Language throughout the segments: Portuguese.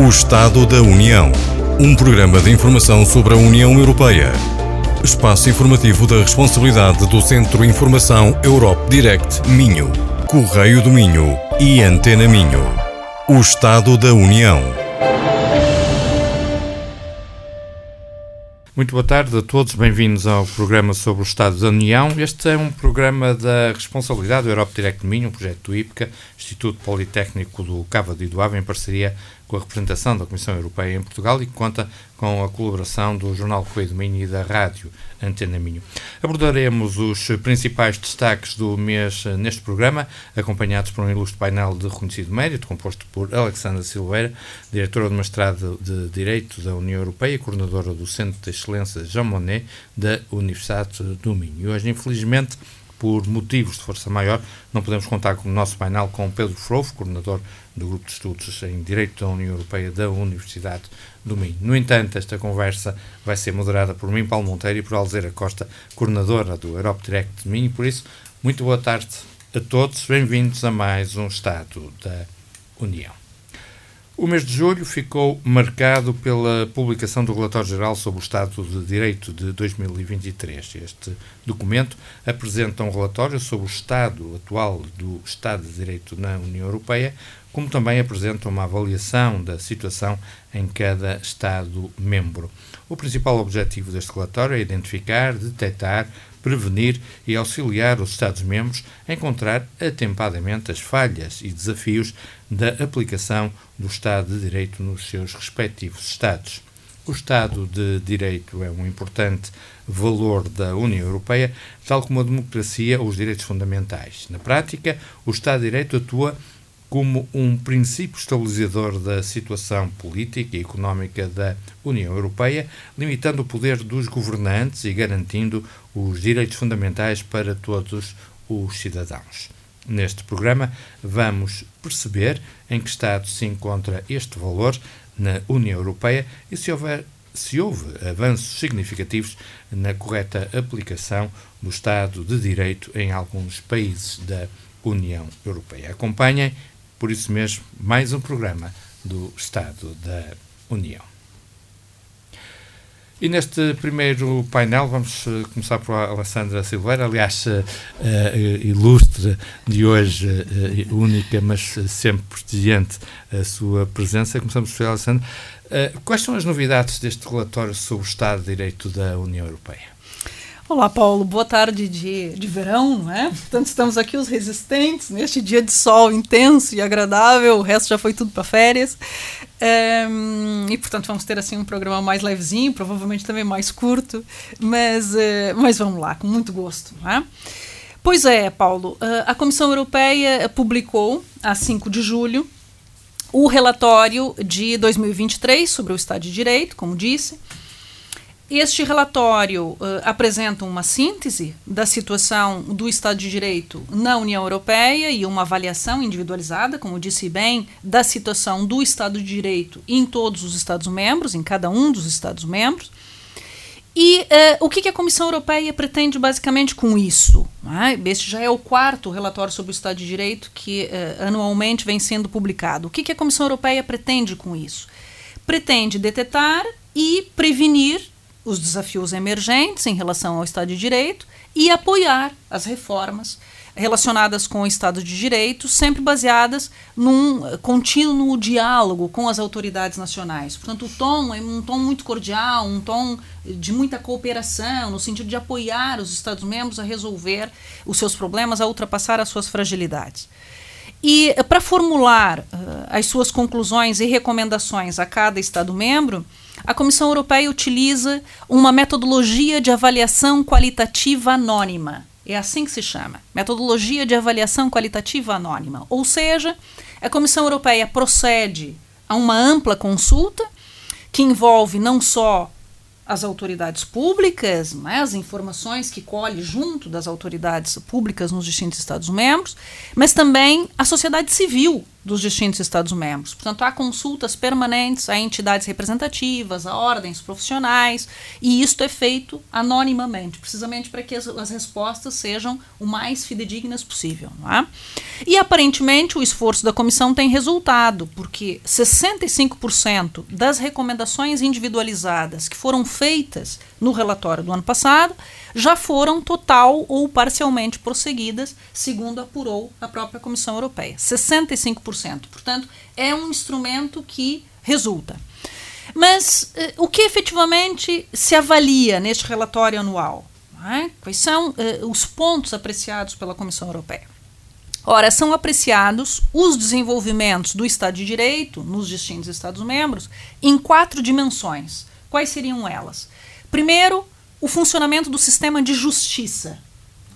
O Estado da União. Um programa de informação sobre a União Europeia. Espaço informativo da responsabilidade do Centro Informação Europe Direct Minho, Correio do Minho e Antena Minho. O Estado da União. Muito boa tarde a todos, bem-vindos ao programa sobre o Estado da União. Este é um programa da responsabilidade do Europe Direct Minho, um projeto do IPCA, Instituto Politécnico do Cava de Idoava, em parceria com a representação da Comissão Europeia em Portugal e que conta com a colaboração do Jornal Correio do Minho e da Rádio Antena Minho. Abordaremos os principais destaques do mês neste programa, acompanhados por um ilustre painel de reconhecido mérito, composto por Alexandra Silveira, diretora do mestrado de Direito da União Europeia e coordenadora do Centro de Excelência Jean Monnet da Universidade do Minho. E hoje, infelizmente, por motivos de força maior, não podemos contar com o nosso painel com Pedro Frofo, coordenador do Grupo de Estudos em Direito da União Europeia da Universidade do Minho. No entanto, esta conversa vai ser moderada por mim, Paulo Monteiro, e por Alzeira Costa, coordenadora do Europe Direct de Minho. Por isso, muito boa tarde a todos, bem-vindos a mais um Estado da União. O mês de julho ficou marcado pela publicação do Relatório Geral sobre o Estado de Direito de 2023. Este documento apresenta um relatório sobre o estado atual do Estado de Direito na União Europeia, como também apresenta uma avaliação da situação em cada Estado-membro. O principal objetivo deste relatório é identificar, detectar, prevenir e auxiliar os Estados-membros a encontrar atempadamente as falhas e desafios da aplicação do Estado de Direito nos seus respectivos Estados. O Estado de Direito é um importante valor da União Europeia, tal como a democracia ou os direitos fundamentais. Na prática, o Estado de Direito atua como um princípio estabilizador da situação política e económica da União Europeia, limitando o poder dos governantes e garantindo os direitos fundamentais para todos os cidadãos. Neste programa, vamos perceber em que estado se encontra este valor na União Europeia e se houver se houve avanços significativos na correta aplicação do Estado de Direito em alguns países da União Europeia. Acompanhem por isso mesmo, mais um programa do Estado da União. E neste primeiro painel vamos uh, começar por Alessandra Silveira, aliás, uh, uh, ilustre de hoje, única, mas sempre prestigiante a sua presença. Começamos por Alessandra. quais são as novidades deste relatório sobre o Estado de Direito da União Europeia? Olá, Paulo. Boa tarde de, de verão, não é? Portanto, estamos aqui os resistentes neste dia de sol intenso e agradável. O resto já foi tudo para férias. É, e, portanto, vamos ter assim um programa mais levezinho, provavelmente também mais curto, mas, é, mas vamos lá, com muito gosto, não é? Pois é, Paulo. A Comissão Europeia publicou, a 5 de julho, o relatório de 2023 sobre o Estado de Direito, como disse. Este relatório uh, apresenta uma síntese da situação do Estado de Direito na União Europeia e uma avaliação individualizada, como disse bem, da situação do Estado de Direito em todos os Estados-membros, em cada um dos Estados-membros. E uh, o que, que, a Comissão Europeia pretende basicamente com isso? É? Este já é o quarto relatório sobre o Estado de Direito que uh, anualmente vem sendo publicado. O que, que a Comissão Europeia pretende com isso? Pretende detectar e prevenir os desafios emergentes em relação ao Estado de Direito e apoiar as reformas relacionadas com o Estado de Direito, sempre baseadas num contínuo diálogo com as autoridades nacionais. Portanto, o tom é um tom muito cordial, um tom de muita cooperação, no sentido de apoiar os Estados-membros a resolver os seus problemas, a ultrapassar as suas fragilidades. E para formular uh, as suas conclusões e recomendações a cada Estado-membro, a Comissão Europeia utiliza uma metodologia de avaliação qualitativa anônima. É assim que se chama, metodologia de avaliação qualitativa anônima. Ou seja, a Comissão Europeia procede a uma ampla consulta que envolve não só as autoridades públicas, né, as informações que colhe junto das autoridades públicas nos distintos Estados-membros, mas também a sociedade civil dos distintos Estados-membros. Portanto, há consultas permanentes a entidades representativas, a ordens profissionais, e isto é feito anonimamente, precisamente para que as, as respostas sejam o mais fidedignas possível. É? E aparentemente o esforço da comissão tem resultado, porque 65% das recomendações individualizadas que foram feitas no relatório do ano passado já foram total ou parcialmente prosseguidas, segundo apurou a própria Comissão Europeia. 65%. Portanto, é um instrumento que resulta. Mas eh, o que efetivamente se avalia neste relatório anual? É? Quais são eh, os pontos apreciados pela Comissão Europeia? Ora, são apreciados os desenvolvimentos do Estado de Direito nos distintos Estados-membros em quatro dimensões. Quais seriam elas? Primeiro, o funcionamento do sistema de justiça.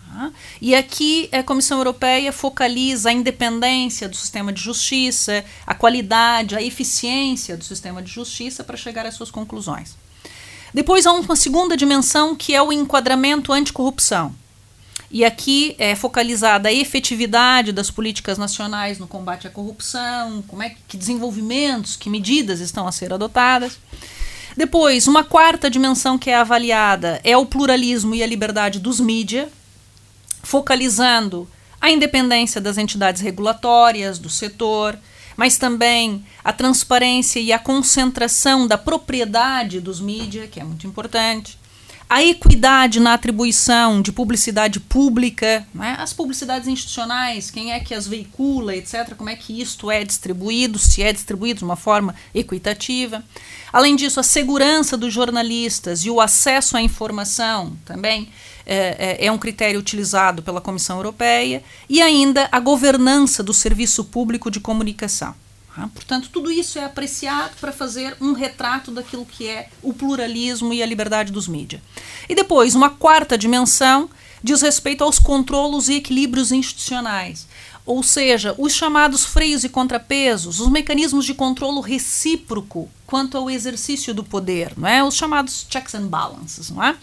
Tá? E aqui a Comissão Europeia focaliza a independência do sistema de justiça, a qualidade, a eficiência do sistema de justiça para chegar às suas conclusões. Depois há uma segunda dimensão que é o enquadramento anticorrupção. E aqui é focalizada a efetividade das políticas nacionais no combate à corrupção, como é que desenvolvimentos, que medidas estão a ser adotadas. Depois, uma quarta dimensão que é avaliada é o pluralismo e a liberdade dos mídias, focalizando a independência das entidades regulatórias, do setor, mas também a transparência e a concentração da propriedade dos mídias, que é muito importante a equidade na atribuição de publicidade pública, né? as publicidades institucionais, quem é que as veicula, etc., como é que isto é distribuído, se é distribuído de uma forma equitativa. Além disso, a segurança dos jornalistas e o acesso à informação também é, é, é um critério utilizado pela Comissão Europeia, e ainda a governança do serviço público de comunicação. Tá? Portanto, tudo isso é apreciado para fazer um retrato daquilo que é o pluralismo e a liberdade dos mídias. E depois, uma quarta dimensão diz respeito aos controlos e equilíbrios institucionais, ou seja, os chamados freios e contrapesos, os mecanismos de controlo recíproco quanto ao exercício do poder, não é? Os chamados checks and balances, não é?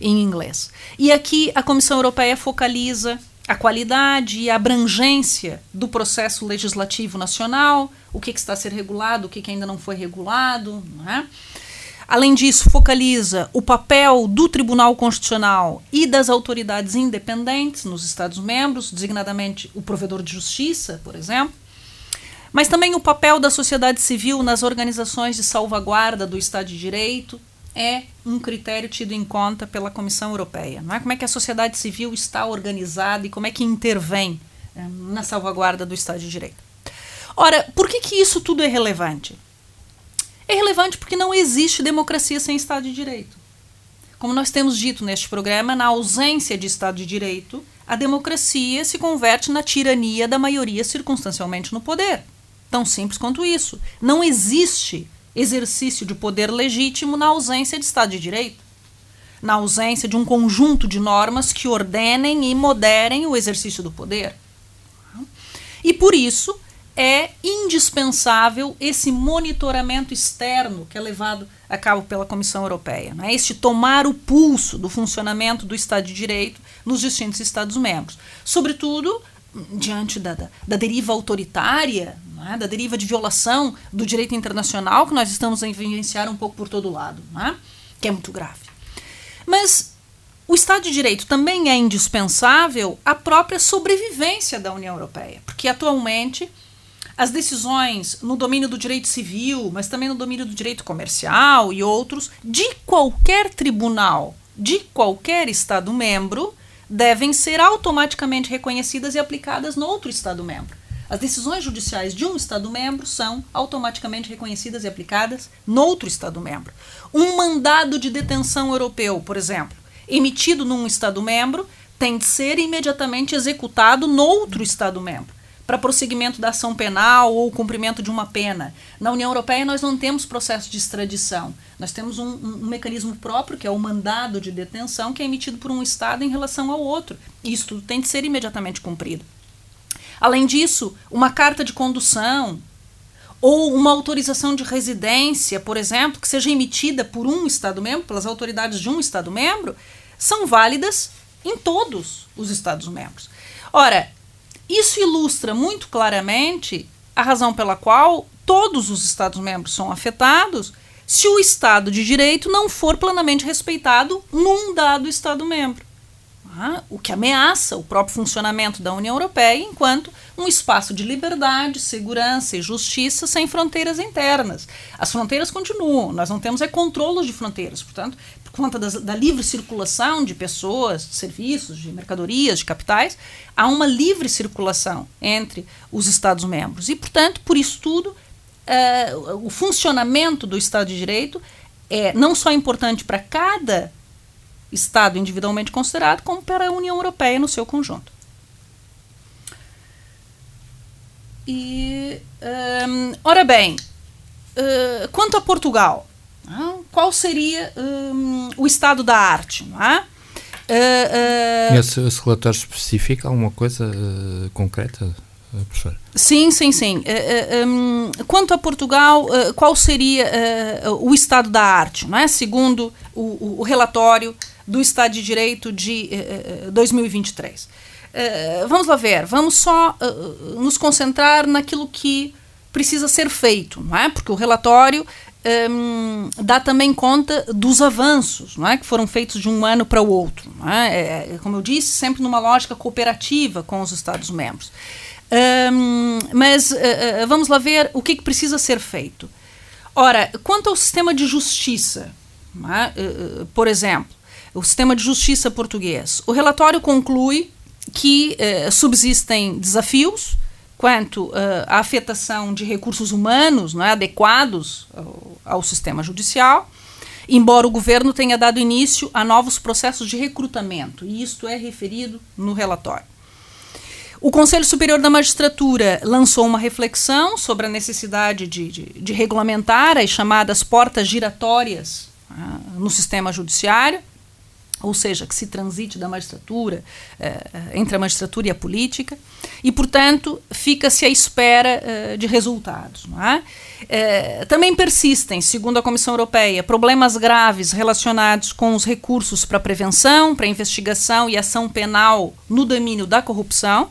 Em inglês. E aqui a Comissão Europeia focaliza a qualidade e a abrangência do processo legislativo nacional, o que, que está a ser regulado, o que, que ainda não foi regulado. Não é? Além disso, focaliza o papel do Tribunal Constitucional e das autoridades independentes nos Estados-membros, designadamente o provedor de justiça, por exemplo, mas também o papel da sociedade civil nas organizações de salvaguarda do Estado de Direito, é um critério tido em conta pela Comissão Europeia. Não é? Como é que a sociedade civil está organizada e como é que intervém é, na salvaguarda do Estado de Direito. Ora, por que, que isso tudo é relevante? É relevante porque não existe democracia sem Estado de Direito. Como nós temos dito neste programa, na ausência de Estado de Direito, a democracia se converte na tirania da maioria circunstancialmente no poder. Tão simples quanto isso. Não existe exercício de poder legítimo na ausência de Estado de Direito, na ausência de um conjunto de normas que ordenem e moderem o exercício do poder. E por isso é indispensável esse monitoramento externo que é levado a cabo pela Comissão Europeia, né? este tomar o pulso do funcionamento do Estado de Direito nos distintos Estados-membros, sobretudo diante da, da, da deriva autoritária é? da deriva de violação do direito internacional que nós estamos a vivenciar um pouco por todo lado, é? que é muito grave. Mas o Estado de Direito também é indispensável à própria sobrevivência da União Europeia, porque atualmente as decisões no domínio do direito civil, mas também no domínio do direito comercial e outros, de qualquer tribunal, de qualquer Estado-membro, devem ser automaticamente reconhecidas e aplicadas no outro Estado-membro. As decisões judiciais de um Estado-membro são automaticamente reconhecidas e aplicadas no outro Estado-membro. Um mandado de detenção europeu, por exemplo, emitido num Estado-membro, tem de ser imediatamente executado no outro Estado-membro para prosseguimento da ação penal ou cumprimento de uma pena. Na União Europeia, nós não temos processo de extradição. Nós temos um, um, um, mecanismo próprio, que é o mandado de detenção, que é emitido por um Estado em relação ao outro. E isso tudo tem de ser imediatamente cumprido. Além disso, uma carta de condução ou uma autorização de residência, por exemplo, que seja emitida por um Estado-membro, pelas autoridades de um Estado-membro, são válidas em todos os Estados-membros. Ora, isso ilustra muito claramente a razão pela qual todos os Estados-membros são afetados se o Estado de Direito não for plenamente respeitado num dado Estado-membro. Ah, o que ameaça o próprio funcionamento da União Europeia enquanto um espaço de liberdade, segurança e justiça sem fronteiras internas. As fronteiras continuam, nós não temos é controlos de fronteiras, portanto, por conta das, da livre circulação de pessoas, de serviços, de mercadorias, de capitais, há uma livre circulação entre os Estados-membros. E, portanto, por isso tudo, uh, o funcionamento do Estado de Direito é não só importante para cada Estado individualmente considerado, como para a União Europeia no seu conjunto. E, um, ora bem, uh, quanto a Portugal, qual seria um, o estado da arte? Não é? Uh, esse, esse, relatório especifica alguma coisa concreta, professor? Sim, sim, sim. Um, quanto a Portugal, qual seria o estado da arte? Não é? Segundo o, o, relatório do Estado de Direito de 2023. Eh, vamos lá ver, vamos só uh, nos concentrar naquilo que precisa ser feito, não é? Porque o relatório um, dá também conta dos avanços, não é? Que foram feitos de um ano para o outro, não é? é? é como eu disse, sempre numa lógica cooperativa com os Estados-membros. Um, mas uh, vamos lá ver o que, que, precisa ser feito. Ora, quanto ao sistema de justiça, é? por exemplo, o sistema de justiça português, o relatório conclui que uh, subsistem desafios quanto uh, à afetação de recursos humanos não é, adequados ao, ao, sistema judicial, embora o governo tenha dado início a novos processos de recrutamento, e isto é referido no relatório. O Conselho Superior da Magistratura lançou uma reflexão sobre a necessidade de, de, de regulamentar as chamadas portas giratórias uh, no sistema judiciário ou seja, que se transite da magistratura, eh, entre a magistratura e a política, e, portanto, fica-se à espera eh, de resultados. É? Eh, também persistem, segundo a Comissão Europeia, problemas graves relacionados com os recursos para prevenção, para investigação e ação penal no domínio da corrupção.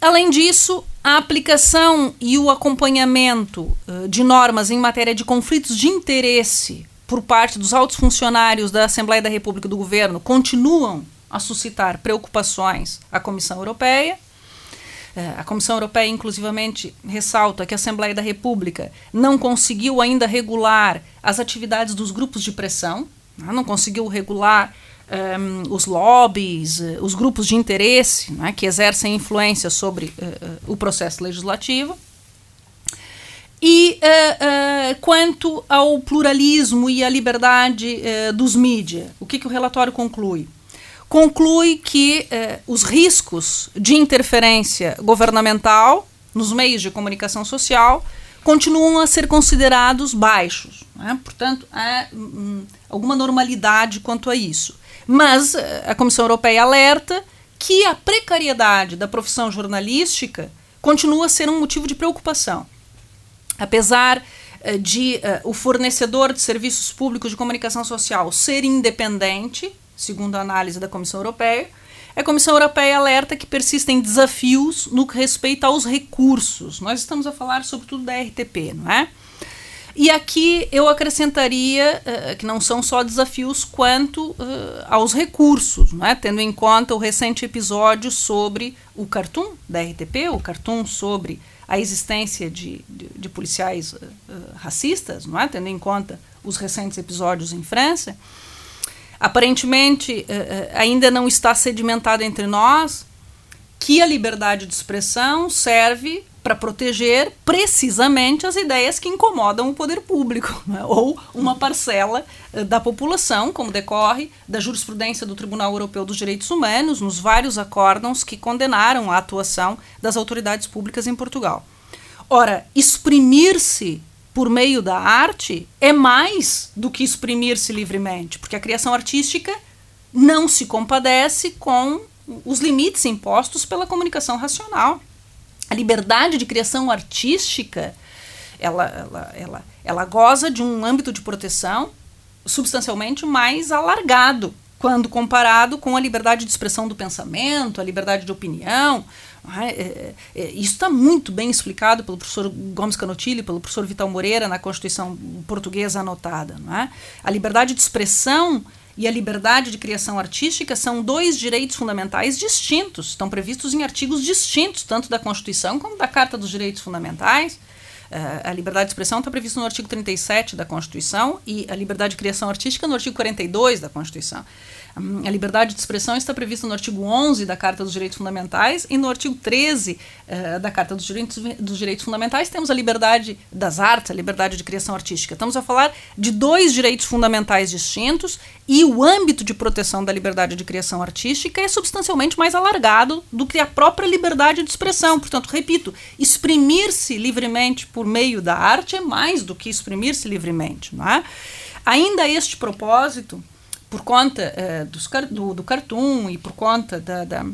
Além disso, a aplicação e o acompanhamento de normas em matéria de conflitos de interesse por parte dos altos funcionários da Assembleia da República do governo continuam a suscitar preocupações à Comissão Europeia. É, a Comissão Europeia, inclusivamente, ressalta que a Assembleia da República não conseguiu ainda regular as atividades dos grupos de pressão, né, não conseguiu regular um, ehm, os lobbies, eh, os grupos de interesse né, que exercem influência sobre uh, o processo legislativo. E uh, uh, quanto ao pluralismo e à liberdade uh, dos mídias, o que, que, o relatório conclui? Conclui que os riscos de interferência governamental nos meios de comunicação social continuam a ser considerados baixos. Né? Portanto, há um, alguma normalidade quanto a isso. Mas a Comissão Europeia alerta que a precariedade da profissão jornalística continua a ser um motivo de preocupação apesar uh, de uh, o fornecedor de serviços públicos de comunicação social ser independente, segundo a análise da Comissão Europeia, a Comissão Europeia alerta que persistem desafios no que respeita aos recursos. Nós estamos a falar sobretudo da RTP, não é? E aqui eu acrescentaria uh, que não são só desafios quanto uh, aos recursos, não é? tendo em conta o recente episódio sobre o cartoon da RTP, o cartoon sobre a existência de, de, de policiais uh, racistas, não é? tendo em conta os recentes episódios em França, aparentemente uh, ainda não está sedimentado entre nós que a liberdade de expressão serve para proteger precisamente as ideias que incomodam o poder público, né? ou uma parcela uh, da população, como decorre da jurisprudência do Tribunal Europeu dos Direitos Humanos, nos vários acórdãos que condenaram a atuação das autoridades públicas em Portugal. Ora, exprimir-se por meio da arte é mais do que exprimir-se livremente, porque a criação artística não se compadece com os limites impostos pela comunicação racional a liberdade de criação artística ela, ela, ela, ela goza de um âmbito de proteção substancialmente mais alargado quando comparado com a liberdade de expressão do pensamento, a liberdade de opinião, É? É, é, isso está muito bem explicado pelo professor Gomes Canotilli, pelo professor Vital Moreira na Constituição Portuguesa anotada. É? A liberdade de expressão e a liberdade de criação artística são dois direitos fundamentais distintos, estão previstos em artigos distintos, tanto da Constituição como da Carta dos Direitos Fundamentais. Uh, a liberdade de expressão está prevista no artigo 37 da Constituição e a liberdade de criação artística no artigo 42 da Constituição. A liberdade de expressão está prevista no artigo 11 da Carta dos Direitos Fundamentais e no artigo 13 uh, eh, da Carta dos Direitos, dos Direitos Fundamentais temos a liberdade das artes, a liberdade de criação artística. Estamos a falar de dois direitos fundamentais distintos e o âmbito de proteção da liberdade de criação artística é substancialmente mais alargado do que a própria liberdade de expressão. Portanto, repito, exprimir-se livremente por meio da arte é mais do que exprimir-se livremente. Não é? Ainda este propósito, por conta uh, dos, do, do cartoon e por conta da, da,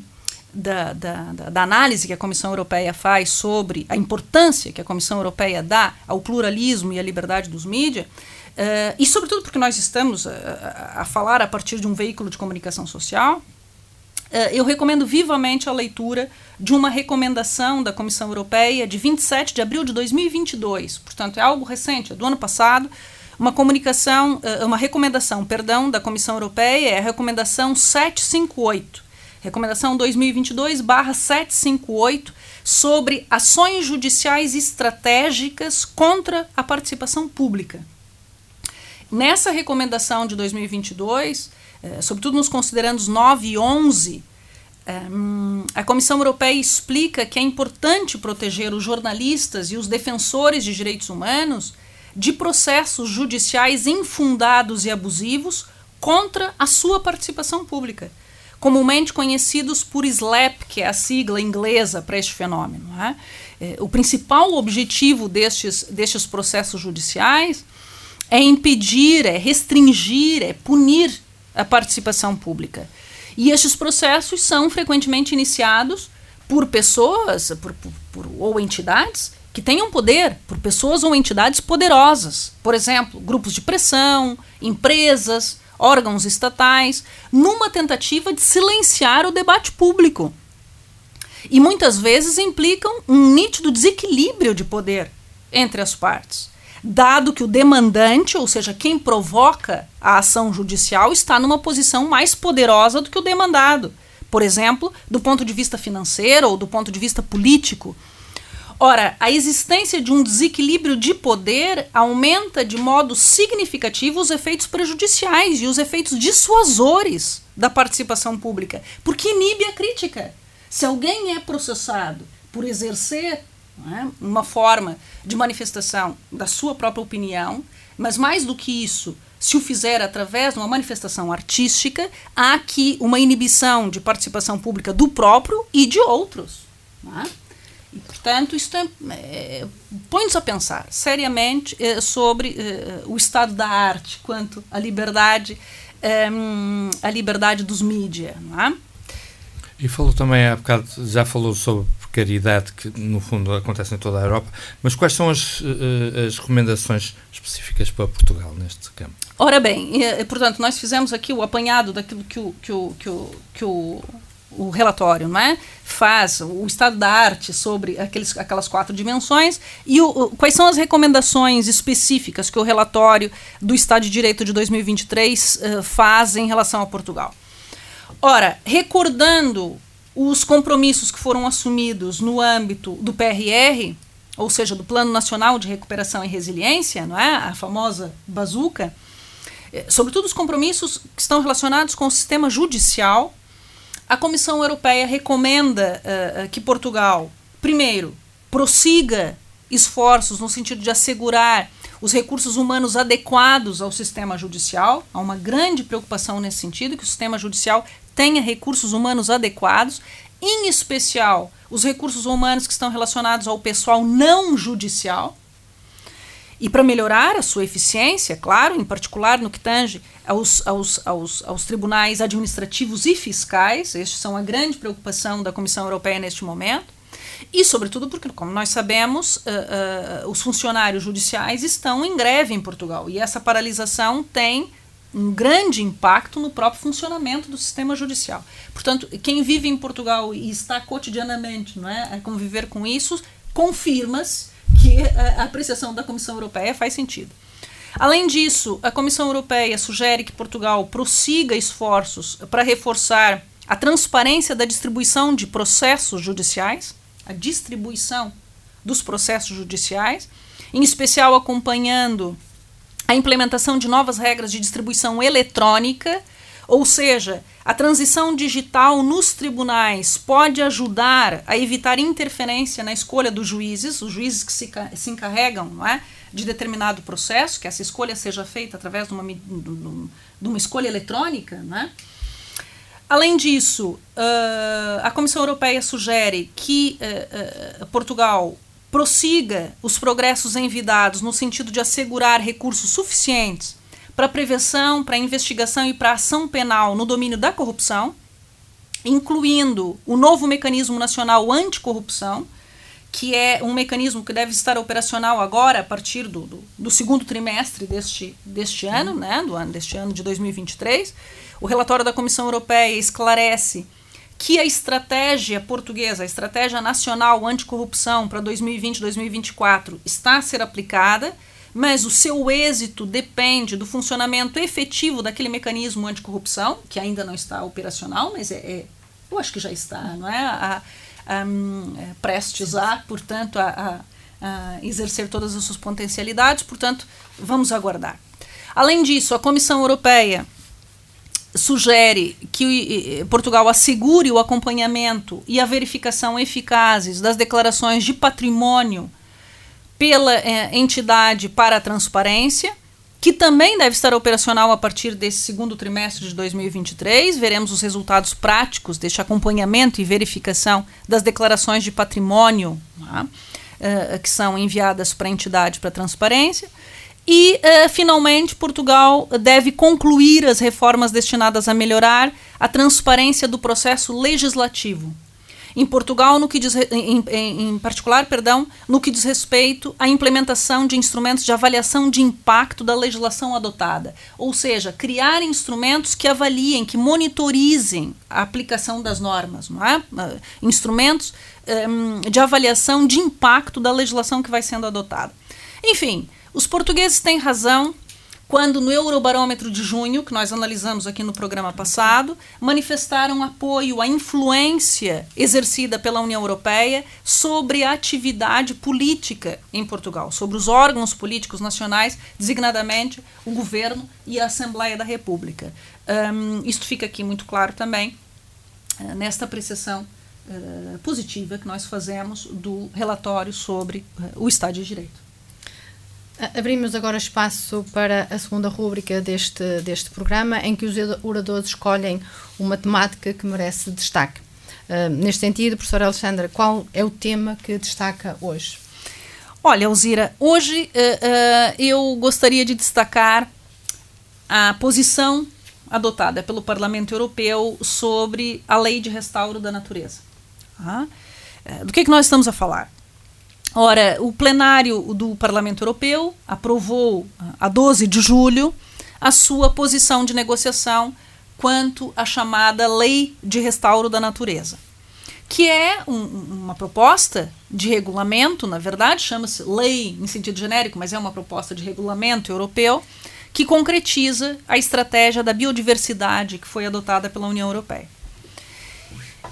da, da, da análise que a Comissão Europeia faz sobre a importância que a Comissão Europeia dá ao pluralismo e à liberdade dos mídias, uh, e sobretudo porque nós estamos a, a, a, falar a partir de um veículo de comunicação social, uh, eu recomendo vivamente a leitura de uma recomendação da Comissão Europeia de 27 de abril de 2022, portanto é algo recente, é do ano passado, uma comunicação, eh, uma recomendação, perdão, da Comissão Europeia é a recomendação 758, recomendação 2022/758 sobre ações judiciais estratégicas contra a participação pública. Nessa recomendação de 2022, eh, sobretudo nos considerandos 9 e 11, eh, a Comissão Europeia explica que é importante proteger os jornalistas e os defensores de direitos humanos de processos judiciais infundados e abusivos contra a sua participação pública, comumente conhecidos por SLAP, que é a sigla inglesa para este fenômeno. É? É, o principal objetivo destes, destes processos judiciais é impedir, é restringir, é punir a participação pública. E estes processos são frequentemente iniciados por pessoas por, por, por, ou entidades que tenham poder por pessoas ou entidades poderosas, por exemplo, grupos de pressão, empresas, órgãos estatais, numa tentativa de silenciar o debate público. E muitas vezes implicam um nítido desequilíbrio de poder entre as partes, dado que o demandante, ou seja, quem provoca a ação judicial, está numa posição mais poderosa do que o demandado. Por exemplo, do ponto de vista financeiro ou do ponto de vista político Ora, a existência de um desequilíbrio de poder aumenta de modo significativo os efeitos prejudiciais e os efeitos dissuasores da participação pública, porque inibe a crítica. Se alguém é processado por exercer é, uma forma de manifestação da sua própria opinião, mas mais do que isso, se o fizer através de uma manifestação artística, há aqui uma inibição de participação pública do próprio e de outros. Não é? E, portanto, isto é, é, põe-nos a pensar seriamente é, sobre é, o estado da arte quanto à liberdade, a liberdade dos mídias. É? E falou também, há bocado, já falou sobre precariedade que no fundo acontece em toda a Europa, mas quais são as, as recomendações específicas para Portugal neste campo? Ora bem, portanto, nós fizemos aqui o apanhado daquilo que o, que o, que o, que o o relatório, não é? Faz o estado da arte sobre aqueles, aquelas quatro dimensões e o, o, quais são as recomendações específicas que o relatório do Estado de Direito de 2023 uh, faz em relação a Portugal. Ora, recordando os compromissos que foram assumidos no âmbito do PRR, ou seja, do Plano Nacional de Recuperação e Resiliência, não é? A famosa bazuca, eh, sobretudo os compromissos que estão relacionados com o sistema judicial a Comissão Europeia recomenda uh, que Portugal, primeiro, prossiga esforços no sentido de assegurar os recursos humanos adequados ao sistema judicial. Há uma grande preocupação nesse sentido, que o sistema judicial tenha recursos humanos adequados, em especial os recursos humanos que estão relacionados ao pessoal não judicial. E para melhorar a sua eficiência, claro, em particular no que tange aos, aos, aos, aos tribunais administrativos e fiscais, estes são a grande preocupação da Comissão Europeia neste momento, e, sobretudo, porque, como nós sabemos, uh, uh, os funcionários judiciais estão em greve em Portugal, e essa paralisação tem um grande impacto no próprio funcionamento do sistema judicial. Portanto, quem vive em Portugal e está cotidianamente não é, a conviver com isso, confirma-se que a apreciação da Comissão Europeia faz sentido. Além disso, a Comissão Europeia sugere que Portugal prossiga esforços para reforçar a transparência da distribuição de processos judiciais, a distribuição dos processos judiciais, em especial acompanhando a implementação de novas regras de distribuição eletrônica, ou seja, a transição digital nos tribunais pode ajudar a evitar interferência na escolha dos juízes, os juízes que se, se encarregam não é, de determinado processo, que essa escolha seja feita através de uma, de uma escolha eletrônica. Né? Além disso, uh, a Comissão Europeia sugere que uh, uh, Portugal prossiga os progressos envidados no sentido de assegurar recursos suficientes para prevenção, para investigação e para ação penal no domínio da corrupção, incluindo o novo mecanismo nacional anticorrupção, que é um mecanismo que deve estar operacional agora a partir do, do, do segundo trimestre deste, deste ano, né, do ano deste ano de 2023. O relatório da Comissão Europeia esclarece que a estratégia portuguesa, a estratégia nacional anticorrupção para 2020-2024 está a ser aplicada, mas o seu êxito depende do funcionamento efetivo daquele mecanismo anticorrupção, que ainda não está operacional, mas é, é eu acho que já está, não é? A, a, a, é, prestes a, portanto, a, a exercer todas as suas potencialidades, portanto, vamos aguardar. Além disso, a Comissão Europeia sugere que Portugal assegure o acompanhamento e a verificação eficazes das declarações de patrimônio pela eh, entidade para a transparência, que também deve estar operacional a partir desse segundo trimestre de 2023. Veremos os resultados práticos deste acompanhamento e verificação das declarações de patrimônio tá? eh, que são enviadas para a entidade para transparência. E, uh, finalmente, Portugal deve concluir as reformas destinadas a melhorar a transparência do processo legislativo. Em Portugal, no que diz, em, em, em particular, perdão, no que diz respeito à implementação de instrumentos de avaliação de impacto da legislação adotada, ou seja, criar instrumentos que avaliem, que monitorizem a aplicação das normas, não é? Uh, instrumentos um, de avaliação de impacto da legislação que vai sendo adotada. Enfim, os portugueses têm razão quando no Eurobarômetro de junho, que nós analisamos aqui no programa passado, manifestaram apoio à influência exercida pela União Europeia sobre a atividade política em Portugal, sobre os órgãos políticos nacionais, designadamente o governo e a Assembleia da República. Um, isto fica aqui muito claro também uh, nesta apreciação uh, positiva que nós fazemos do relatório sobre uh, o Estado de Direito. Abrimos agora espaço para a segunda rúbrica deste, deste programa, em que os oradores escolhem uma temática que merece destaque. Uh, neste sentido, professora Alexandra, qual é o tema que destaca hoje? Olha, Alzira, hoje uh, uh, eu gostaria de destacar a posição adotada pelo Parlamento Europeu sobre a lei de restauro da natureza. Ah, do que, que nós estamos a falar? Ora, o plenário do Parlamento Europeu aprovou, a 12 de julho, a sua posição de negociação quanto à chamada Lei de Restauro da Natureza, que é um, uma proposta de regulamento, na verdade, chama-se lei em sentido genérico, mas é uma proposta de regulamento europeu que concretiza a estratégia da biodiversidade que foi adotada pela União Europeia.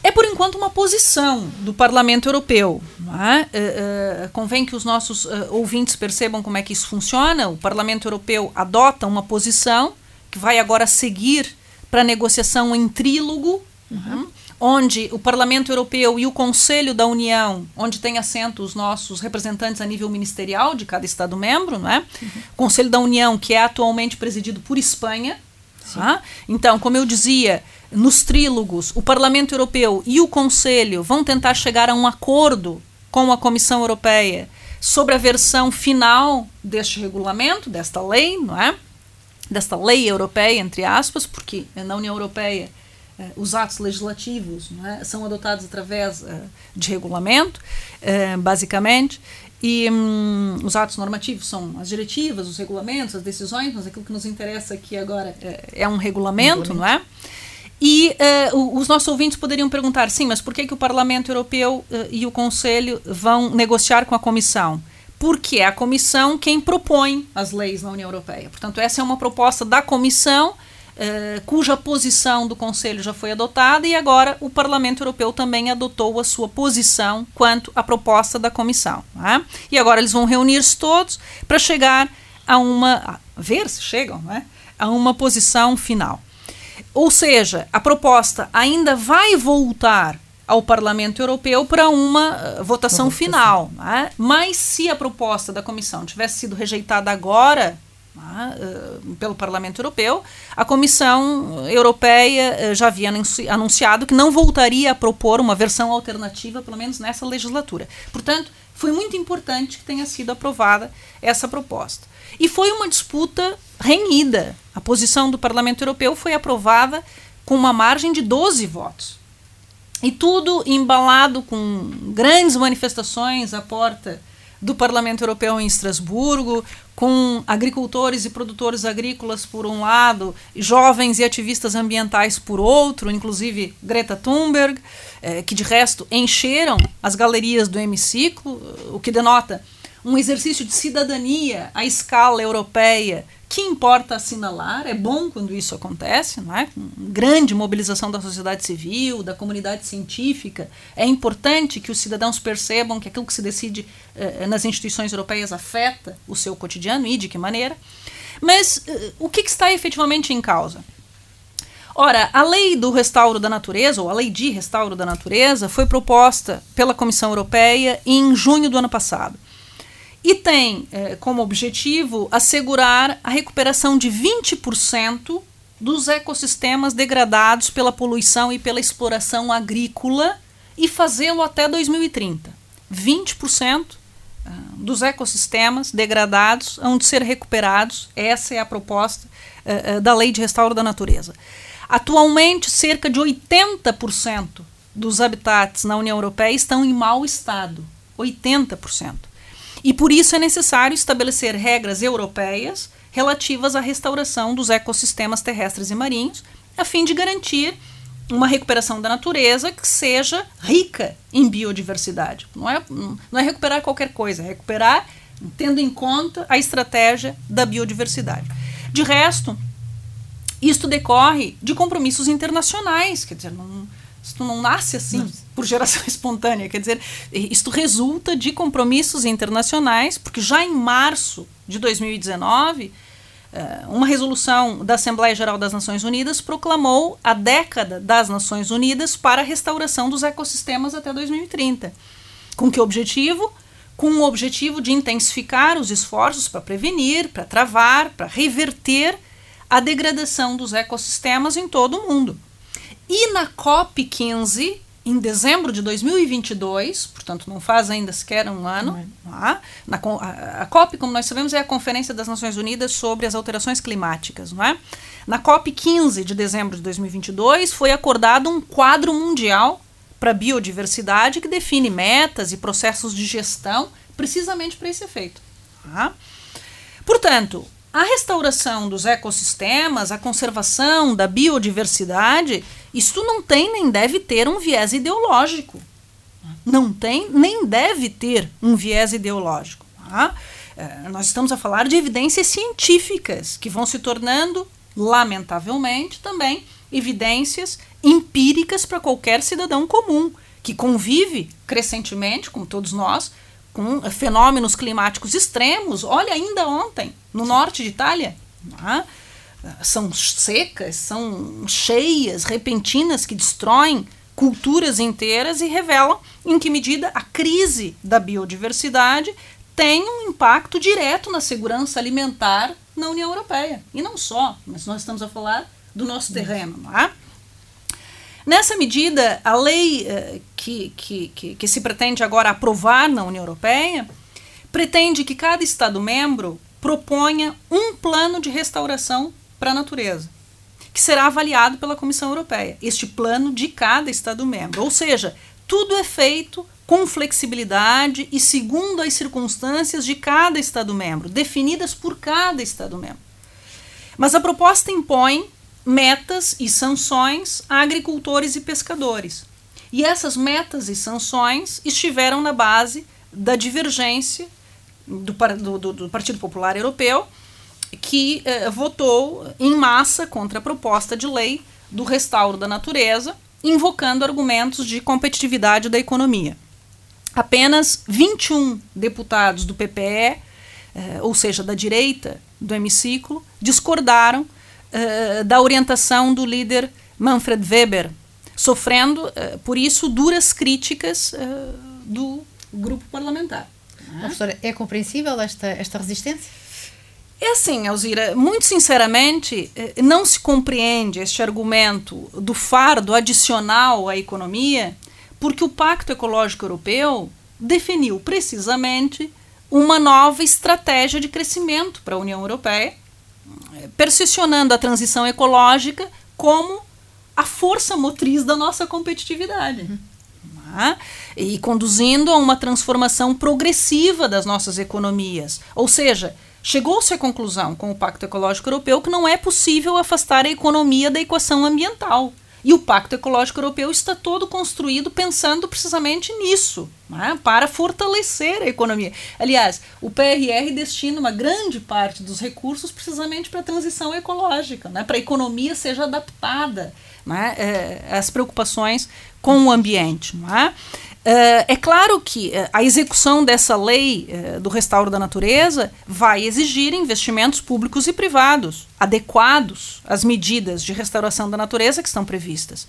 É, por enquanto, uma posição do Parlamento Europeu. É? Uh, uh, convém que os nossos uh, ouvintes percebam como é que isso funciona. O Parlamento Europeu adota uma posição que vai agora seguir para negociação em trílogo, uhum. onde o Parlamento Europeu e o Conselho da União, onde tem assento os nossos representantes a nível ministerial de cada Estado-membro, não é? Uhum. Conselho da União, que é atualmente presidido por Espanha. Tá? Então, como eu dizia, nos trílogos, o Parlamento Europeu e o Conselho vão tentar chegar a um acordo com a Comissão Europeia sobre a versão final deste regulamento, desta lei, não é? Desta lei europeia, entre aspas, porque na União Europeia Uh, os atos legislativos é? são adotados através uh, de regulamento, uh, basicamente, e um, os atos normativos são as diretivas, os regulamentos, as decisões, mas aquilo que nos interessa aqui agora é um regulamento, não é? E os nossos ouvintes poderiam perguntar, sim, mas por que, que o Parlamento Europeu e o Conselho vão negociar com a Comissão? Porque é a Comissão quem propõe as leis na União Europeia. Portanto, essa é uma proposta da Comissão Uh, cuja posição do Conselho já foi adotada e agora o Parlamento Europeu também adotou a sua posição quanto à proposta da Comissão. Né? E agora eles vão reunir-se todos para chegar a uma. A ver se chegam, né? A uma posição final. Ou seja, a proposta ainda vai voltar ao Parlamento Europeu para uma uh, votação final. Né? Mas se a proposta da Comissão tivesse sido rejeitada agora né, pelo Parlamento Europeu, a Comissão Europeia eh, já havia anunciado que não voltaria a propor uma versão alternativa, pelo menos nessa legislatura. Portanto, foi muito importante que tenha sido aprovada essa proposta. E foi uma disputa renhida. A posição do Parlamento Europeu foi aprovada com uma margem de 12 votos. E tudo embalado com grandes manifestações à porta do Parlamento Europeu em Estrasburgo, com agricultores e produtores agrícolas por um lado, jovens e ativistas ambientais por outro, inclusive Greta Thunberg, eh, que de resto encheram as galerias do hemiciclo, o que denota um exercício de cidadania à escala europeia que importa assinalar, é bom quando isso acontece, não é? grande mobilização da sociedade civil, da comunidade científica. É importante que os cidadãos percebam que aquilo que se decide eh, nas instituições europeias afeta o seu cotidiano e de que maneira. Mas eh, o que, que está efetivamente em causa? Ora, a lei do restauro da natureza, ou a lei de restauro da natureza, foi proposta pela Comissão Europeia em junho do ano passado e tem é, como objetivo assegurar a recuperação de 20% dos ecossistemas degradados pela poluição e pela exploração agrícola e fazê-lo até 2030. 20% ah, dos ecossistemas degradados hão de ser recuperados. Essa é a proposta uh, uh, da Lei de Restauro da Natureza. Atualmente, cerca de 80% dos habitats na União Europeia estão em mau estado. 80%. E por isso é necessário estabelecer regras europeias relativas à restauração dos ecossistemas terrestres e marinhos, a fim de garantir uma recuperação da natureza que seja rica em biodiversidade. Não é, não é recuperar qualquer coisa, é recuperar tendo em conta a estratégia da biodiversidade. De resto, isto decorre de compromissos internacionais, quer dizer, não, isto não nasce assim não. Por geração espontânea. Quer dizer, isto resulta de compromissos internacionais, porque já em março de 2019, eh, uma resolução da Assembleia Geral das Nações Unidas proclamou a década das Nações Unidas para a restauração dos ecossistemas até 2030. Com que objetivo? Com o objetivo de intensificar os esforços para prevenir, para travar, para reverter a degradação dos ecossistemas em todo o mundo. E na COP15, em dezembro de 2022, portanto não faz ainda sequer um ano, tá? na, a, a, COP, como nós sabemos, é a Conferência das Nações Unidas sobre as Alterações Climáticas. Não é? Na COP 15 de dezembro de 2022 foi acordado um quadro mundial para a biodiversidade que define metas e processos de gestão precisamente para esse efeito. Tá? Portanto, a restauração dos ecossistemas, a conservação da biodiversidade, isso não tem nem deve ter um viés ideológico. Não tem nem deve ter um viés ideológico. Tá? É, nós estamos a falar de evidências científicas que vão se tornando, lamentavelmente, também evidências empíricas para qualquer cidadão comum que convive crescentemente, como todos nós, com fenômenos climáticos extremos. Olha, ainda ontem, no norte de Itália, é? São secas, são cheias, repentinas, que destroem culturas inteiras e revelam em que medida a crise da biodiversidade tem um impacto direto na segurança alimentar na União Europeia. E não só, mas nós estamos a falar do nosso terreno. Não é? Nessa medida, a lei uh, que, que, que, que se pretende agora aprovar na União Europeia pretende que cada Estado-membro proponha um plano de restauração para a natureza. que será avaliado pela Comissão Europeia, este plano de cada Estado-membro. Ou seja, tudo é feito com flexibilidade e segundo as circunstâncias de cada Estado-membro, definidas por cada Estado-membro. Mas a proposta impõe metas e sanções a agricultores e pescadores. E essas metas e sanções estiveram na base da divergência do, do, do Partido Popular Europeu, que eh, votou em massa contra a proposta de lei do restauro da natureza, invocando argumentos de competitividade da economia. Apenas 21 deputados do PPE, eh, ou seja, da direita do hemiciclo, discordaram eh, da orientação do líder Manfred Weber, sofrendo, eh, por isso, duras críticas eh, do grupo parlamentar. Professora, é compreensível esta, esta resistência? É assim, Alzira, muito sinceramente, eh, não se compreende este argumento do fardo adicional à economia, porque o Pacto Ecológico Europeu definiu precisamente uma nova estratégia de crescimento para a União Europeia, percepcionando a transição ecológica como a força motriz da nossa competitividade. Uhum. Né? E conduzindo a uma transformação progressiva das nossas economias. Ou seja, chegou-se à conclusão com o Pacto Ecológico Europeu que não é possível afastar a economia da equação ambiental. E o Pacto Ecológico Europeu está todo construído pensando precisamente nisso, né, para fortalecer a economia. Aliás, o PRR destina uma grande parte dos recursos precisamente para a transição ecológica, né, para a economia seja adaptada né, é, às preocupações com o ambiente. É claro que uh, a execução dessa lei uh, do restauro da natureza vai exigir investimentos públicos e privados adequados às medidas de restauração da natureza que estão previstas.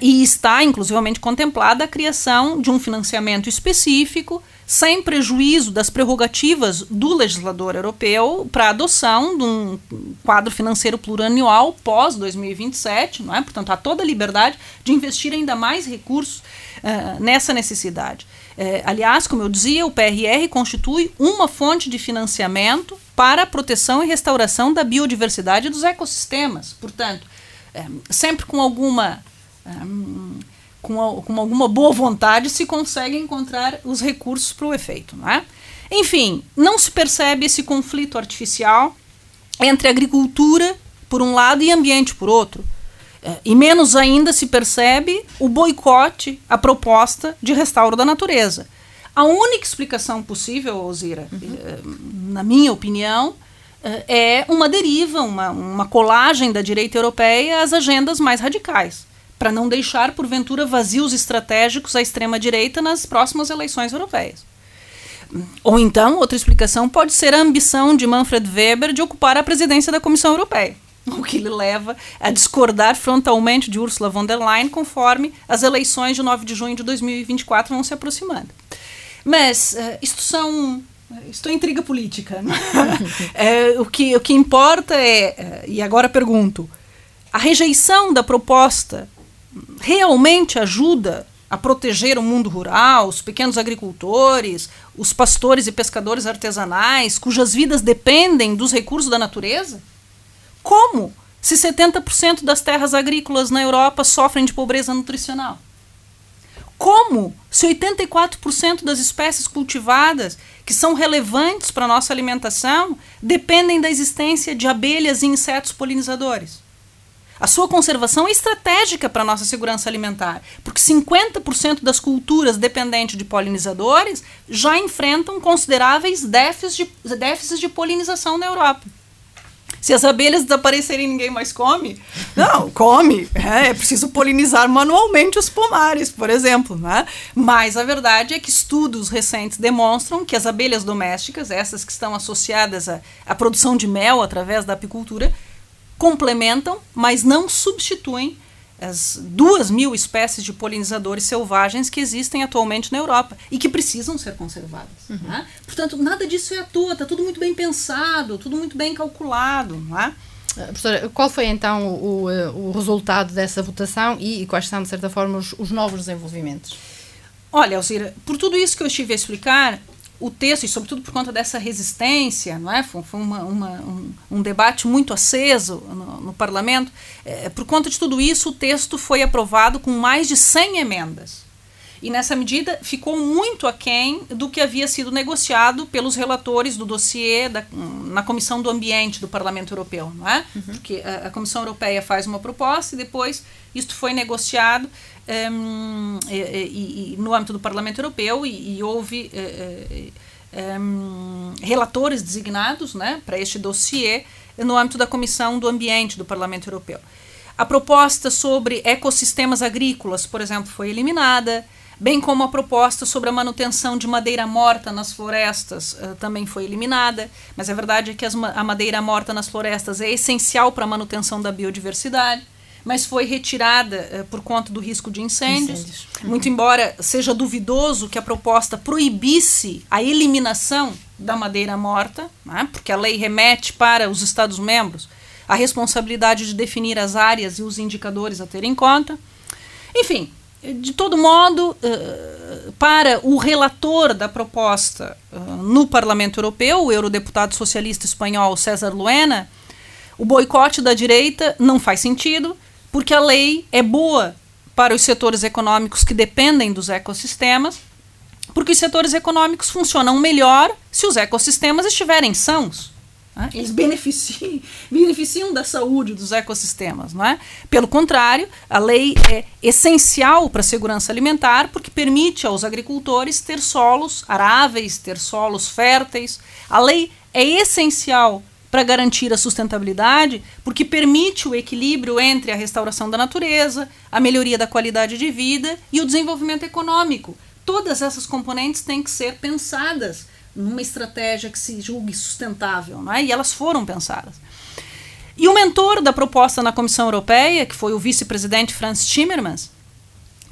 e está, inclusivamente, contemplada a criação de um financiamento específico, sem prejuízo das prerrogativas do legislador europeu para a adoção de um quadro financeiro plurianual pós-2027, não é? portanto, há toda a liberdade de investir ainda mais recursos uh, nessa necessidade. Uh, aliás, como eu dizia, o PRR constitui uma fonte de financiamento para a proteção e restauração da biodiversidade dos ecossistemas. Portanto, uh, sempre com alguma. Um, com, com, alguma boa vontade se consegue encontrar os recursos para o efeito. Não é? Enfim, não se percebe esse conflito artificial entre agricultura, por um lado, e ambiente, por outro. É, e menos ainda se percebe o boicote à proposta de restauro da natureza. A única explicação possível, Ozira, uhum. Eh, na minha opinião, eh, é uma deriva, uma, uma colagem da direita europeia às agendas mais radicais, para não deixar, porventura, vazios estratégicos à extrema-direita nas próximas eleições europeias. Ou então, outra explicação pode ser a ambição de Manfred Weber de ocupar a presidência da Comissão Europeia o que lhe leva a discordar frontalmente de Ursula von der Leyen conforme as eleições de 9 de junho de 2024 vão se aproximando. Mas uh, isto são isto é intriga política. é, o, que, o que importa é, e agora pergunto, a rejeição da proposta realmente ajuda a proteger o mundo rural, os pequenos agricultores, os pastores e pescadores artesanais, cujas vidas dependem dos recursos da natureza? Como se 70% das terras agrícolas na Europa sofrem de pobreza nutricional? Como se 84% das espécies cultivadas que são relevantes para a nossa alimentação dependem da existência de abelhas e insetos polinizadores? A sua conservação é estratégica para a nossa segurança alimentar, porque 50% das culturas dependentes de polinizadores já enfrentam consideráveis déficits de, déficits de polinização na Europa. Se as abelhas desaparecerem ninguém mais come? Não, come. É, é preciso polinizar manualmente os pomares, por exemplo. Né? Mas a verdade é que estudos recentes demonstram que as abelhas domésticas, essas que estão associadas à, à produção de mel através da apicultura, complementam, mas não substituem as duas mil espécies de polinizadores selvagens que existem atualmente na Europa e que precisam ser conservadas. Uhum. Né? Portanto, nada disso é à toa, está tudo muito bem pensado, tudo muito bem calculado. Não é? Uh, professora, qual foi então o, o, o resultado dessa votação e, e, quais são, de certa forma, os, os novos desenvolvimentos? Olha, Alcira, por tudo isso que eu estive a explicar, o texto, e sobretudo por conta dessa resistência, não é? foi, uma, uma, um, um, debate muito aceso no, no parlamento, é, por conta de tudo isso, o texto foi aprovado com mais de 100 emendas. E nessa medida ficou muito aquém do que havia sido negociado pelos relatores do dossiê da, na Comissão do Ambiente do Parlamento Europeu, não é? Uhum. Porque a, a, Comissão Europeia faz uma proposta e depois isto foi negociado um, e, e, e, no âmbito do Parlamento Europeu e, e houve um, relatores designados né, para este dossiê no âmbito da Comissão do Ambiente do Parlamento Europeu. A proposta sobre ecossistemas agrícolas, por exemplo, foi eliminada bem como a proposta sobre a manutenção de madeira morta nas florestas uh, também foi eliminada, mas a verdade é que as, a madeira morta nas florestas é essencial para a manutenção da biodiversidade, mas foi retirada uh, por conta do risco de incêndios. incêndios. Uhum. Muito embora seja duvidoso que a proposta proibisse a eliminação da madeira morta, né, porque a lei remete para os Estados-membros a responsabilidade de definir as áreas e os indicadores a ter em conta. Enfim, de todo modo, uh, para o relator da proposta uh, no Parlamento Europeu, o eurodeputado socialista espanhol César Luena, o boicote da direita não faz sentido, porque a lei é boa para os setores econômicos que dependem dos ecossistemas, porque os setores econômicos funcionam melhor se os ecossistemas estiverem sãos. Né? Eles beneficiam, beneficiam da saúde dos ecossistemas. Não é? Pelo contrário, a lei é essencial para a segurança alimentar porque permite aos agricultores ter solos aráveis, ter solos férteis. A lei é essencial para garantir a sustentabilidade, porque permite o equilíbrio entre a restauração da natureza, a melhoria da qualidade de vida e o desenvolvimento econômico. Todas essas componentes têm que ser pensadas numa estratégia que se julgue sustentável, não é? e elas foram pensadas. E o mentor da proposta na Comissão Europeia, que foi o vice-presidente Franz Timmermans,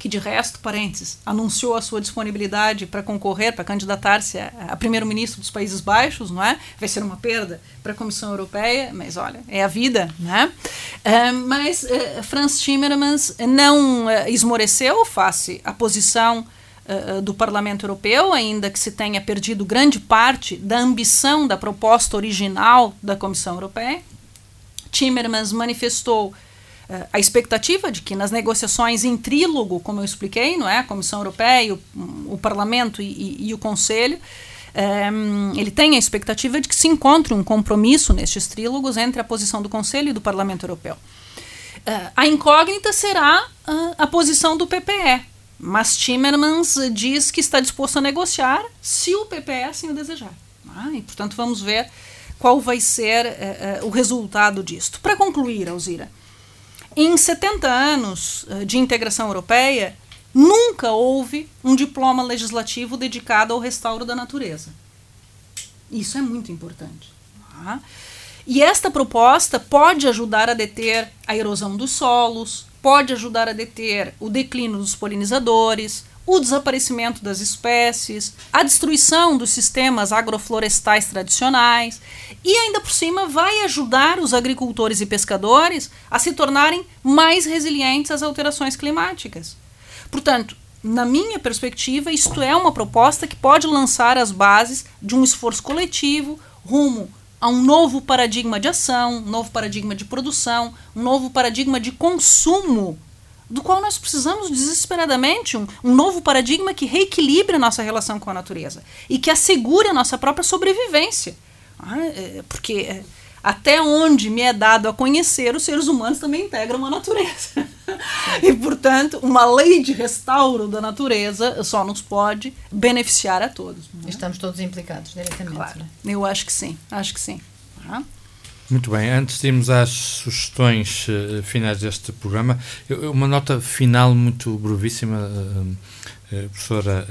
que de resto, parênteses, anunciou a sua disponibilidade para concorrer, para candidatar-se a, a primeiro-ministro dos Países Baixos, não é? Vai ser uma perda para a Comissão Europeia, mas olha, é a vida, né? Uh, mas uh, Franz Timmermans não uh, esmoreceu face à posição uh, do Parlamento Europeu, ainda que se tenha perdido grande parte da ambição da proposta original da Comissão Europeia. Timmermans manifestou a expectativa de que nas negociações em trílogo, como eu expliquei, não é, a Comissão Europeia, o, o Parlamento e, e, e o Conselho, um, ele tem a expectativa de que se encontre um compromisso nestes trílogos entre a posição do Conselho e do Parlamento Europeu. Uh, a incógnita será a posição do PPE, mas Timmermans diz que está disposto a negociar se o PPE assim o desejar. Ah, e, portanto, vamos ver qual vai ser eh, eh, o resultado disto. Para concluir, Alzira, em 70 anos eh, de integração europeia, nunca houve um diploma legislativo dedicado ao restauro da natureza. Isso é muito importante. Ah. E esta proposta pode ajudar a deter a erosão dos solos, pode ajudar a deter o declínio dos polinizadores, o desaparecimento das espécies, a destruição dos sistemas agroflorestais tradicionais e, ainda por cima, vai ajudar os agricultores e pescadores a se tornarem mais resilientes às alterações climáticas. Portanto, na minha perspectiva, isto é uma proposta que pode lançar as bases de um esforço coletivo rumo a um novo paradigma de ação, um novo paradigma de produção, um novo paradigma de consumo, do qual nós precisamos desesperadamente, um, um novo paradigma que reequilibre a nossa relação com a natureza e que assegure a nossa própria sobrevivência. Ah, é, porque é, até onde me é dado a conhecer, os seres humanos também integram a natureza. e, portanto, uma lei de restauro da natureza só nos pode beneficiar a todos. É? Estamos todos implicados diretamente. Claro. Né? Eu acho que sim, acho que sim. Ah. Muito bem, antes de irmos às sugestões uh, finais deste programa, eu, uma nota final muito brevíssima, uh, uh, professora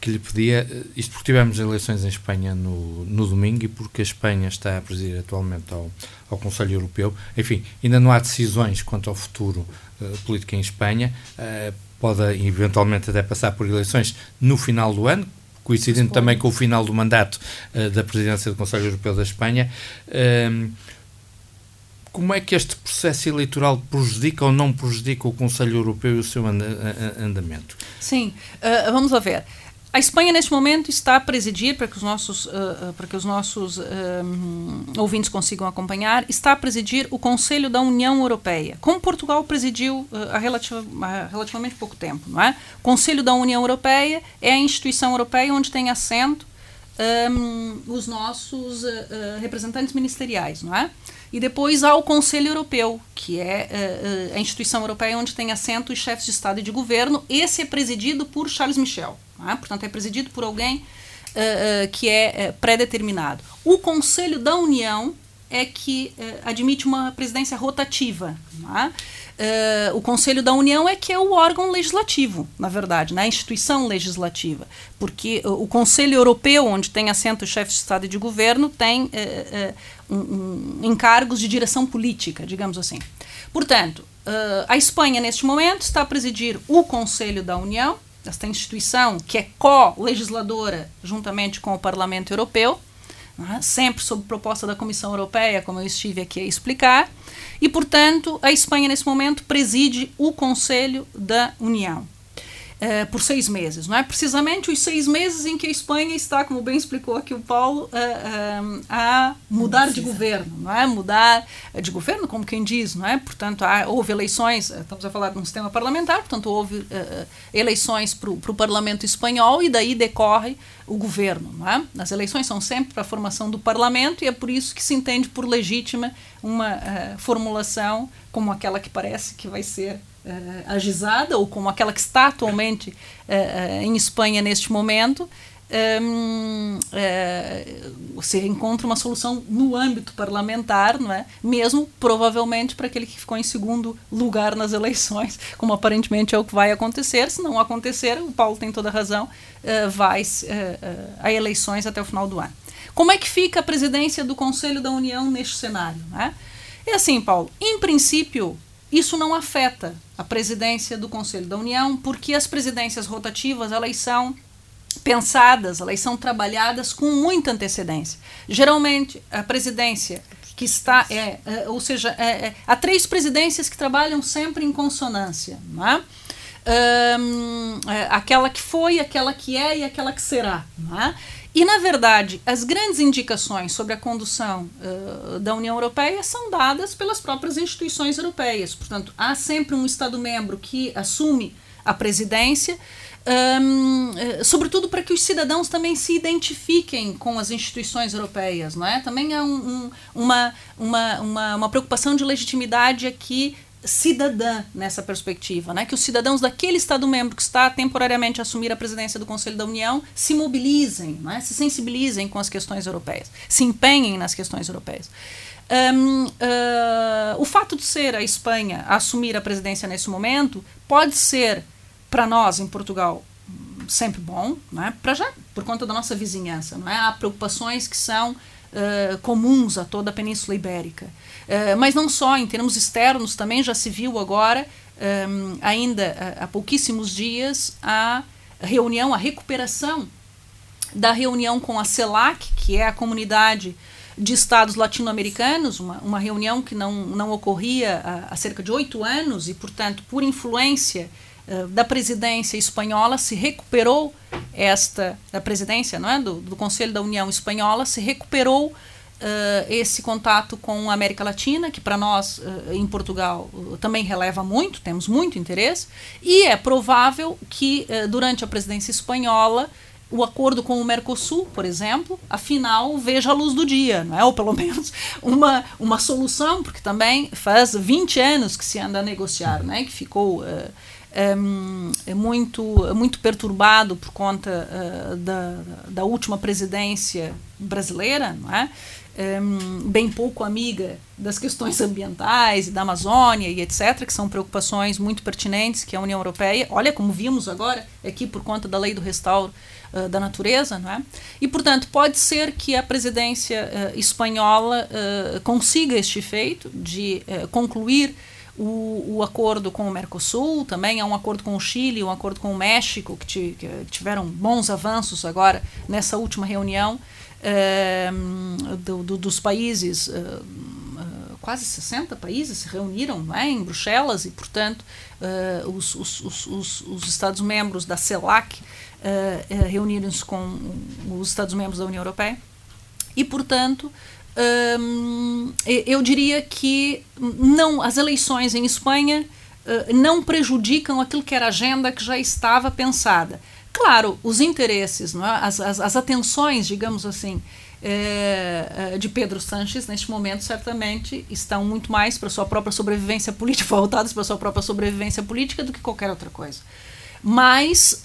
que lhe pedia, isto porque tivemos eleições em Espanha no, no domingo e porque a Espanha está a presidir atualmente ao, ao Conselho Europeu. Enfim, ainda não há decisões quanto ao futuro político em Espanha. Pode eventualmente até passar por eleições no final do ano, coincidente também com o final do mandato uh, da presidência do Conselho Europeu da Espanha. Ehm, como é que este processo eleitoral prejudica ou não prejudica o Conselho Europeu e o seu andamento? Sim, vamos lá ver. A Espanha, neste momento, está a presidir, para que os nossos, uh, para que os nossos um, ouvintes consigam acompanhar, está a presidir o Conselho da União Europeia, como Portugal presidiu uh, há, há relativamente pouco tempo. Não é? O Conselho da União Europeia é a instituição europeia onde tem assento um, os nossos uh, representantes ministeriais, não é? E depois há o Conselho Europeu, que é a instituição europeia onde tem assento os chefes de Estado e de governo. Esse é presidido por Charles Michel. É? Portanto, é presidido por alguém uh, que é pré-determinado. O Conselho da União é que admite uma presidência rotativa. É? Uh, o Conselho da União é que é o órgão legislativo, na verdade, né, a instituição legislativa, porque o, Conselho Europeu, onde tem assento o chefe de Estado e de governo, tem uh, uh, um, um, encargos de direção política, digamos assim. Portanto, a Espanha, neste momento, está a presidir o Conselho da União, esta instituição que é co-legisladora juntamente com o Parlamento Europeu, né, sempre sob proposta da Comissão Europeia, como eu estive aqui a explicar, e, portanto, a Espanha, nesse momento, preside o Conselho da União. Uh, por seis meses, não é? Precisamente os seis meses em que a Espanha está, como bem explicou aqui o Paulo, uh, uh, a mudar de governo, não é? Mudar de governo, como quem diz, não é? Portanto, há, houve eleições, estamos a falar de um sistema parlamentar, portanto, houve eleições para o Parlamento espanhol e daí decorre o governo, não é? As eleições são sempre para a formação do parlamento e é por isso que se entende por legítima uma formulação como aquela que parece que vai ser uh, agizada, ou como aquela que está atualmente uh, em Espanha neste momento, um, uh, se encontra uma solução no âmbito parlamentar, não é? mesmo provavelmente para aquele que ficou em segundo lugar nas eleições, como aparentemente é o que vai acontecer. Se não acontecer, o Paulo tem toda a razão, uh, vai uh, a eleições até o final do ano. Como é que fica a presidência do Conselho da União neste cenário? Né? É assim, Paulo, em princípio, isso não afeta a presidência do Conselho da União, porque as presidências rotativas elas são pensadas, elas são trabalhadas com muita antecedência. Geralmente, a presidência que está, é, é ou seja, é, é, há três presidências que trabalham sempre em consonância, não é? É, aquela que foi, aquela que é e aquela que será. Não é? E, na verdade, as grandes indicações sobre a condução uh, da União Europeia são dadas pelas próprias instituições europeias. Portanto, há sempre um Estado-membro que assume a presidência, um, sobretudo para que os cidadãos também se identifiquem com as instituições europeias. Não é? Também há um, um, uma, uma, uma, uma preocupação de legitimidade aqui cidadã nessa perspectiva, né? que os cidadãos daquele Estado-membro que está temporariamente a assumir a presidência do Conselho da União se mobilizem, né? se sensibilizem com as questões europeias, se empenhem nas questões europeias. Um, uh, o fato de ser a Espanha a assumir a presidência nesse momento pode ser, para nós em Portugal, sempre bom, né? para já, por conta da nossa vizinhança. Não é? Há preocupações que são uh, comuns a toda a Península Ibérica. Uh, mas não só, em termos externos, também já se viu agora, um, ainda há pouquíssimos dias, a reunião, a recuperação da reunião com a CELAC, que é a comunidade de estados latino-americanos, uma, uma reunião que não, não ocorria há, há cerca de oito anos e, portanto, por influência da presidência espanhola, se recuperou esta, a presidência não é, do, do Conselho da União Espanhola, se recuperou Uh, esse contato com a América Latina, que para nós uh, em Portugal uh, também releva muito, temos muito interesse, e é provável que durante a presidência espanhola o acordo com o Mercosul, por exemplo, afinal veja a luz do dia, não é? ou pelo menos uma, uma solução, porque também faz 20 anos que se anda a negociar, né? que ficou um, muito, muito perturbado por conta da, da última presidência brasileira, não é? um, bem pouco amiga das questões ambientais e da Amazônia e etc., que são preocupações muito pertinentes que a União Europeia, olha como vimos agora aqui por conta da lei do restauro uh, da natureza, não é? E, portanto, pode ser que a presidência uh, espanhola uh, consiga este feito de concluir o, o, acordo com o Mercosul, também há um acordo com o Chile, um acordo com o México, que, ti, que tiveram bons avanços agora nessa última reunião do, do, dos países, uh, quase 60 países se reuniram é, em Bruxelas e, portanto, os, os, os, os Estados-membros da CELAC reunirem-se com os Estados-membros da União Europeia. E, portanto, hum, eu diria que não as eleições em Espanha não prejudicam aquilo que era a agenda que já estava pensada. Claro, os interesses, é? as, as, as atenções, digamos assim, é, de Pedro Sanches, neste momento, certamente estão muito mais para sua própria sobrevivência política, voltadas para sua própria sobrevivência política do que qualquer outra coisa. Mas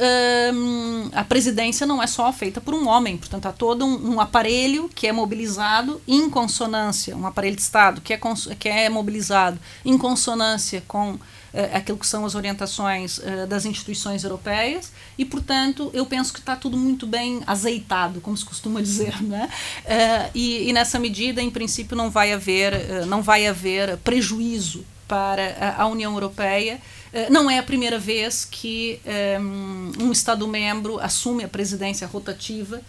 a presidência não é só feita por um homem, portanto, há todo um, um, aparelho que é mobilizado em consonância, um aparelho de Estado que é, que é mobilizado em consonância com uh, aquilo que são as orientações uh, das instituições europeias e, portanto, eu penso que está tudo muito bem azeitado, como se costuma dizer, né? Uh, e, e, nessa medida, em princípio, não vai haver, não vai haver prejuízo para a União Europeia. Não é a primeira vez que um, um Estado-membro assume a presidência rotativa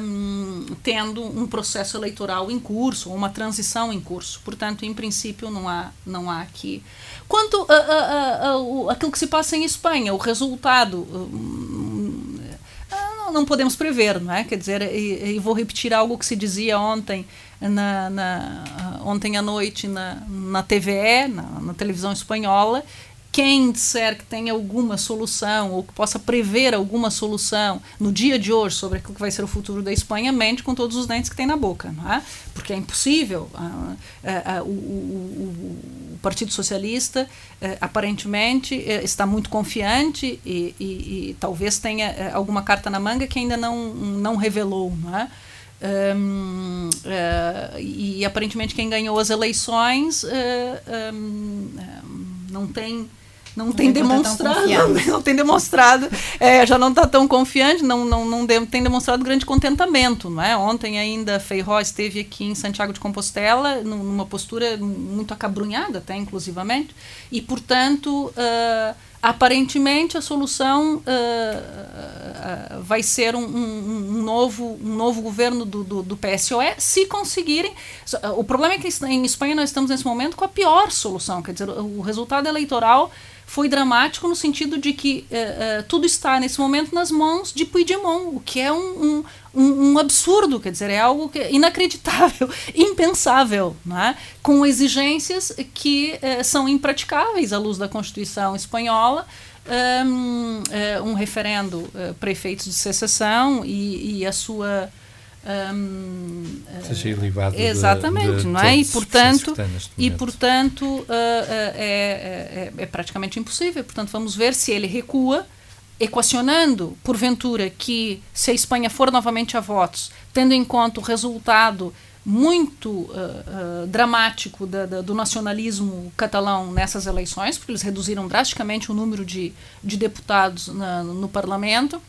um, tendo um processo eleitoral em curso, uma transição em curso. Portanto, em princípio, não há, não há aqui. Quanto a, a, a, a aquilo que se passa em Espanha, o resultado. Um, não podemos prever, não é? Quer dizer, e, e, vou repetir algo que se dizia ontem, na, na ontem à noite na, na TVE, na, na televisão espanhola, quem disser que tem alguma solução ou que possa prever alguma solução no dia de hoje sobre aquilo que vai ser o futuro da Espanha, mente com todos os dentes que tem na boca, não é? Porque é impossível. Ah, ah, ah, o, o, o, Partido Socialista eh, aparentemente eh, está muito confiante e, e, e talvez tenha eh, alguma carta na manga que ainda não, não revelou, não é? Um, uh, e aparentemente quem ganhou as eleições uh, um, não tem não, tem demonstrado, não tem demonstrado, é, já não está tão confiante, não, não, não de, tem demonstrado grande contentamento, não é? Ontem ainda Feijó esteve aqui em Santiago de Compostela numa postura muito acabrunhada, até inclusivamente, e portanto uh, aparentemente a solução uh, uh, vai ser um, um, um, novo, um novo governo do, do, do, PSOE, se conseguirem. O problema é que em Espanha nós estamos nesse momento com a pior solução, quer dizer, o resultado eleitoral foi dramático no sentido de que uh, uh, tudo está nesse momento nas mãos de Puigdemont, o que é um, um, um absurdo, quer dizer, é algo é inacreditável, impensável, né? com exigências que uh, são impraticáveis à luz da Constituição espanhola. Um, um referendo para efeitos de secessão e, e a sua um, Seja ilibado exatamente, de, de não é? E portanto, e portanto uh, uh, é, é, é, praticamente impossível. Portanto, vamos ver se ele recua, equacionando, porventura, que se a Espanha for novamente a votos, tendo em conta o resultado muito uh, dramático da, da, do nacionalismo catalão nessas eleições, porque eles reduziram drasticamente o número de, de deputados na, no parlamento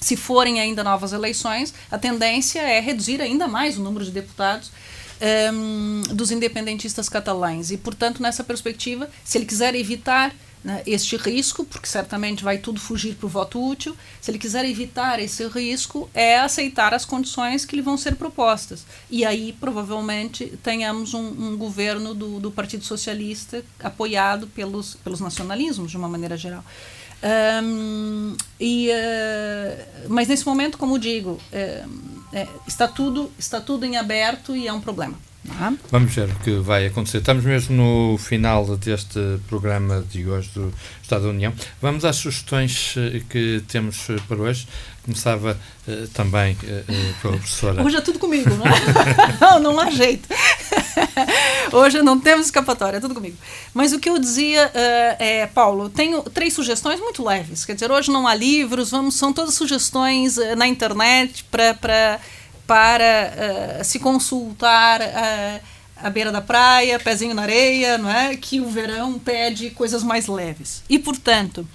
se forem ainda novas eleições, a tendência é reduzir ainda mais o número de deputados um, dos independentistas catalães. E, portanto, nessa perspectiva, se ele quiser evitar né, este risco, porque certamente vai tudo fugir para o voto útil, se ele quiser evitar esse risco, é aceitar as condições que lhe vão ser propostas. E aí, provavelmente, tenhamos um, um governo do, do Partido Socialista apoiado pelos, pelos nacionalismos, de uma maneira geral. Um, e, uh, mas nesse momento, como digo, uh, é, está, tudo, está tudo em aberto e é um problema. Uhum. Vamos ver o que vai acontecer. Estamos mesmo no final deste programa de hoje do Estado da União. Vamos às sugestões eh, que temos eh, para hoje. Começava uh, também uh, pela professora. Hoje é tudo comigo, não é? não, não há jeito. Hoje não temos escapatória, é tudo comigo. Mas o que eu dizia uh, é, Paulo, tenho três sugestões muito leves. Quer dizer, hoje não há livros, vamos, são todas sugestões na internet pra, para se consultar à beira da praia, pezinho na areia, não é? Que o verão pede coisas mais leves. E, portanto,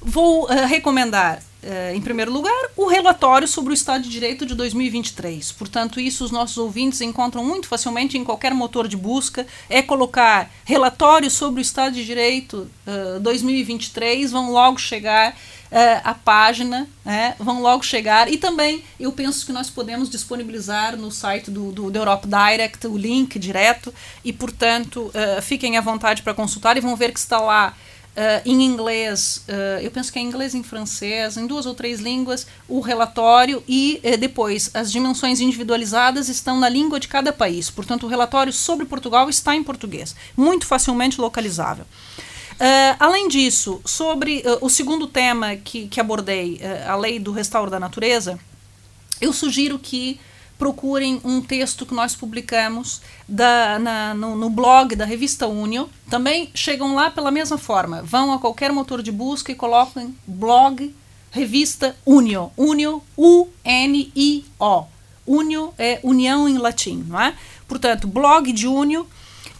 vou recomendar Uh, em primeiro lugar, o relatório sobre o Estado de Direito de 2023. Portanto, isso os nossos ouvintes encontram muito facilmente em qualquer motor de busca. É colocar relatório sobre o Estado de Direito uh, 2023, vão logo chegar uh, a página, né, vão logo chegar. E também eu penso que nós podemos disponibilizar no site do, do, do Europe Direct o link direto. E, portanto, fiquem à vontade para consultar e vão ver que está lá Uh, em inglês, uh, eu penso que é em inglês e em francês, em duas ou três línguas, o relatório e uh, depois as dimensões individualizadas estão na língua de cada país. Portanto, o relatório sobre Portugal está em português, muito facilmente localizável. Além disso, sobre o segundo tema que, que abordei, a lei do restauro da natureza, eu sugiro que procurem um texto que nós publicamos da, na, no, no, blog da revista Unio. Também chegam lá pela mesma forma. Vão a qualquer motor de busca e colocam blog revista Unio. Unio, U-N-I-O. Unio é união em latim, não é? Portanto, blog de Unio.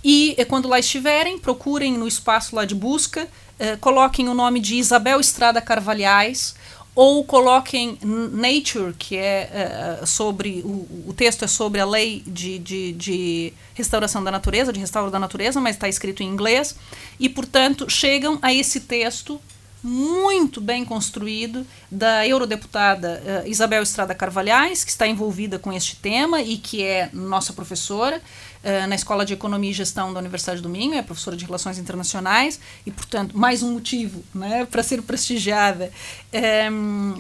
E quando lá estiverem, procurem no espaço lá de busca, eh, coloquem o nome de Isabel Estrada Carvalhais ou coloquem Nature, que é uh, sobre. O, o, texto é sobre a lei de, de, de, restauração da natureza, de restauro da natureza, mas está escrito em inglês, e, portanto, chegam a esse texto muito bem construído da eurodeputada uh, Isabel Estrada Carvalhais, que está envolvida com este tema e que é nossa professora uh, na Escola de Economia e Gestão da Universidade do Minho, é professora de Relações Internacionais e, portanto, mais um motivo né, para ser prestigiada é,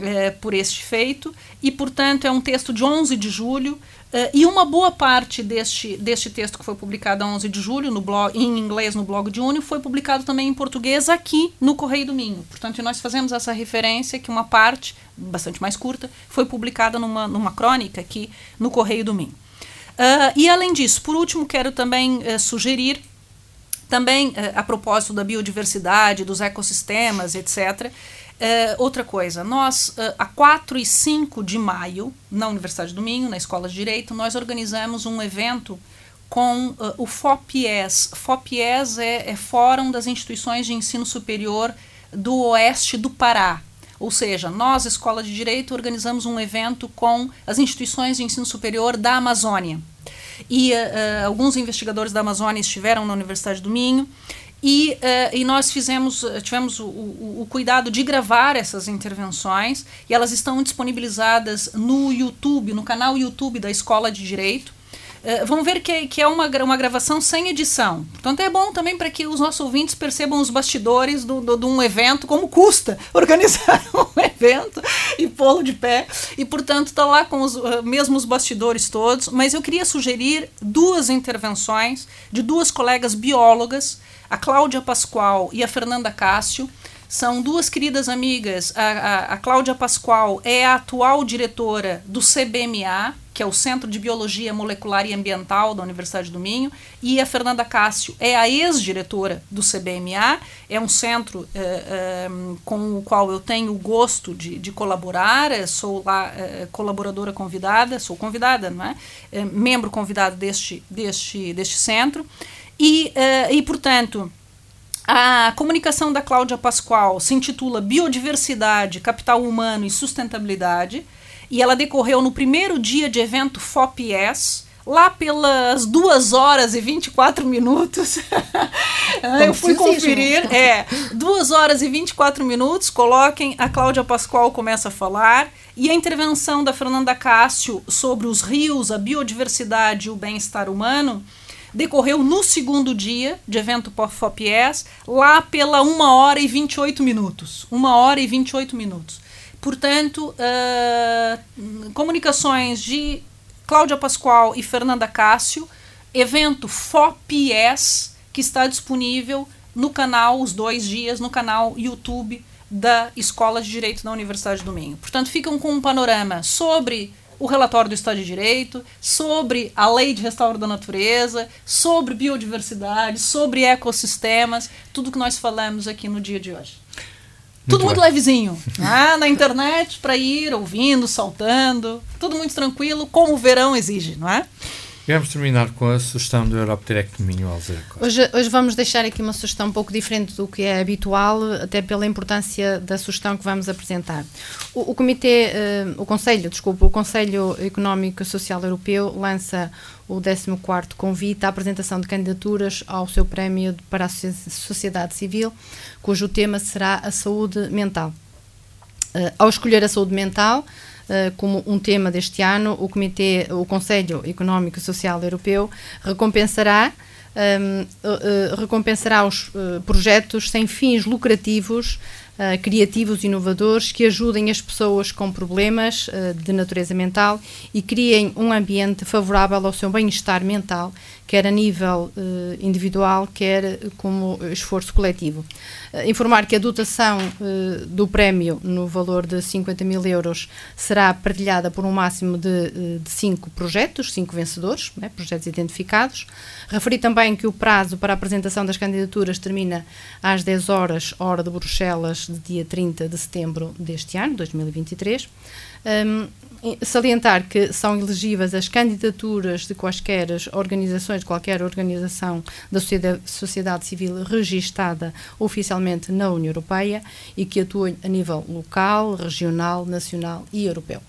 é, por este feito. E, portanto, é um texto de 11 de julho Uh, e uma boa parte deste, deste texto que foi publicado a 11 de julho no blog, em inglês no blog de Unio foi publicado também em português aqui no Correio do Minho. Portanto, nós fazemos essa referência que uma parte, bastante mais curta, foi publicada numa, numa crônica aqui no Correio do Minho. Uh, e além disso, por último, quero também uh, sugerir, também a propósito da biodiversidade, dos ecossistemas, etc., Uh, outra coisa, nós, uh, a 4 e 5 de maio, na Universidade do Minho, na Escola de Direito, nós organizamos um evento com uh, o FOPIES. FOPIES é, é Fórum das Instituições de Ensino Superior do Oeste do Pará. Ou seja, nós, Escola de Direito, organizamos um evento com as instituições de ensino superior da Amazônia. E alguns investigadores da Amazônia estiveram na Universidade do Minho e, uh, e nós fizemos, tivemos o, o, o, cuidado de gravar essas intervenções e elas estão disponibilizadas no YouTube, no canal YouTube da Escola de Direito. Uh, vão ver que, que é uma, uma gravação sem edição. Portanto, é bom também para que os nossos ouvintes percebam os bastidores de do, do, do, um evento, como custa organizar um evento e pô-lo de pé. E, portanto, está lá com os uh, mesmos bastidores todos. Mas eu queria sugerir duas intervenções de duas colegas biólogas a Cláudia Pascoal e a Fernanda Cássio são duas queridas amigas. A, a, a Cláudia Pascoal é a atual diretora do CBMA, que é o Centro de Biologia Molecular e Ambiental da Universidade do Minho, e a Fernanda Cássio é a ex-diretora do CBMA, é um centro eh, eh, com o qual eu tenho o gosto de, de colaborar, eh, sou lá colaboradora convidada, sou convidada, não é? membro convidado deste, deste, deste centro. E, e portanto, a comunicação da Cláudia Pascoal se intitula Biodiversidade, Capital Humano e Sustentabilidade. E ela decorreu no primeiro dia de evento FOPS, lá pelas 2 horas e 24 minutos. eu fui conferir. É, 2 horas e 24 minutos. Coloquem, a Cláudia Pascoal começa a falar. E a intervenção da Fernanda Cássio sobre os rios, a biodiversidade e o bem-estar humano decorreu no segundo dia de evento FOPIES, lá pela 1 hora e 28 minutos. 1 hora e 28 minutos. Portanto, uh, comunicações de Cláudia Pascoal e Fernanda Cássio, evento FOPIES, que está disponível no canal, os dois dias, no canal YouTube da Escola de Direito da Universidade do Minho. Portanto, ficam com um panorama sobre o relatório do Estado de Direito, sobre a lei de restauro da natureza, sobre biodiversidade, sobre ecossistemas, tudo que nós falamos aqui no dia de hoje. Muito tudo muito levezinho, né? na internet para ir ouvindo, saltando, tudo muito tranquilo, como o verão exige, não é? Vamos terminar com a sugestão do Europe Direct Minho Alzira hoje, hoje vamos deixar aqui uma sugestão um pouco diferente do que é habitual, até pela importância da sugestão que vamos apresentar. O, o Comitê, uh, o Conselho, desculpa, o Conselho Económico e Social Europeu lança o 14º convite à apresentação de candidaturas ao seu prémio para a sociedade civil, cujo tema será a saúde mental. Uh, ao escolher a saúde mental, como um tema deste ano, o Comitê, o Conselho Económico e Social Europeu recompensará um, uh, recompensará os uh, projetos sem fins lucrativos uh, criativos e inovadores que ajudem as pessoas com problemas uh, de natureza mental e criem um ambiente favorável ao seu bem-estar mental, quer a nível uh, individual, quer como esforço coletivo. informar que a dotação do prémio no valor de 50 mil euros será partilhada por um máximo de, de cinco projetos, cinco vencedores, né, projetos identificados. Referir também que o prazo para a apresentação das candidaturas termina às 10 horas, hora de Bruxelas, de dia 30 de setembro deste ano, 2023. Um, salientar que são elegíveis as candidaturas de quaisquer organizações, de qualquer organização da sociedade, sociedade civil registada oficialmente na União Europeia e que atuem a nível local, regional, nacional e europeu.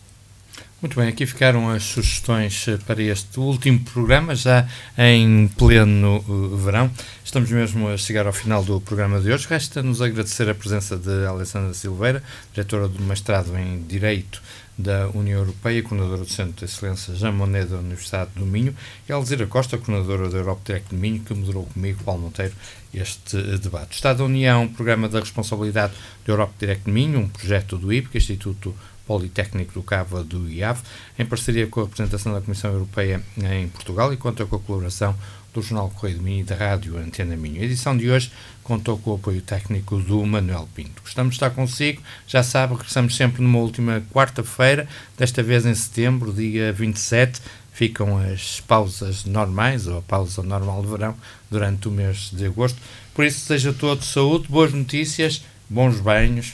Muito bem, aqui ficaram as sugestões eh, para este último programa, já em pleno uh, verão. Estamos mesmo a chegar ao final do programa de hoje. Resta-nos agradecer a presença de Alessandra Silveira, diretora do mestrado em Direito da União Europeia, coordenadora do Centro de Excelência Jean Monnet da Universidade do Minho, e Alzira Costa, coordenadora da Europe Direct do Minho, que moderou comigo, Paulo Monteiro, este uh, debate. Estado da União, programa da responsabilidade do Europe Direct do Minho, um projeto do IPC, Instituto Politécnico do Cava do IAV, em parceria com a representação da Comissão Europeia em Portugal e conta com a colaboração do Jornal Correio de Minho e da Rádio Antena Minho. A edição de hoje contou com o apoio técnico do Manuel Pinto. Gostamos de estar consigo, já sabe, regressamos sempre numa última quarta-feira, desta vez em setembro, dia 27, ficam as pausas normais, ou a pausa normal de verão, durante o mês de agosto. Por isso, seja todo saúde, boas notícias, bons banhos,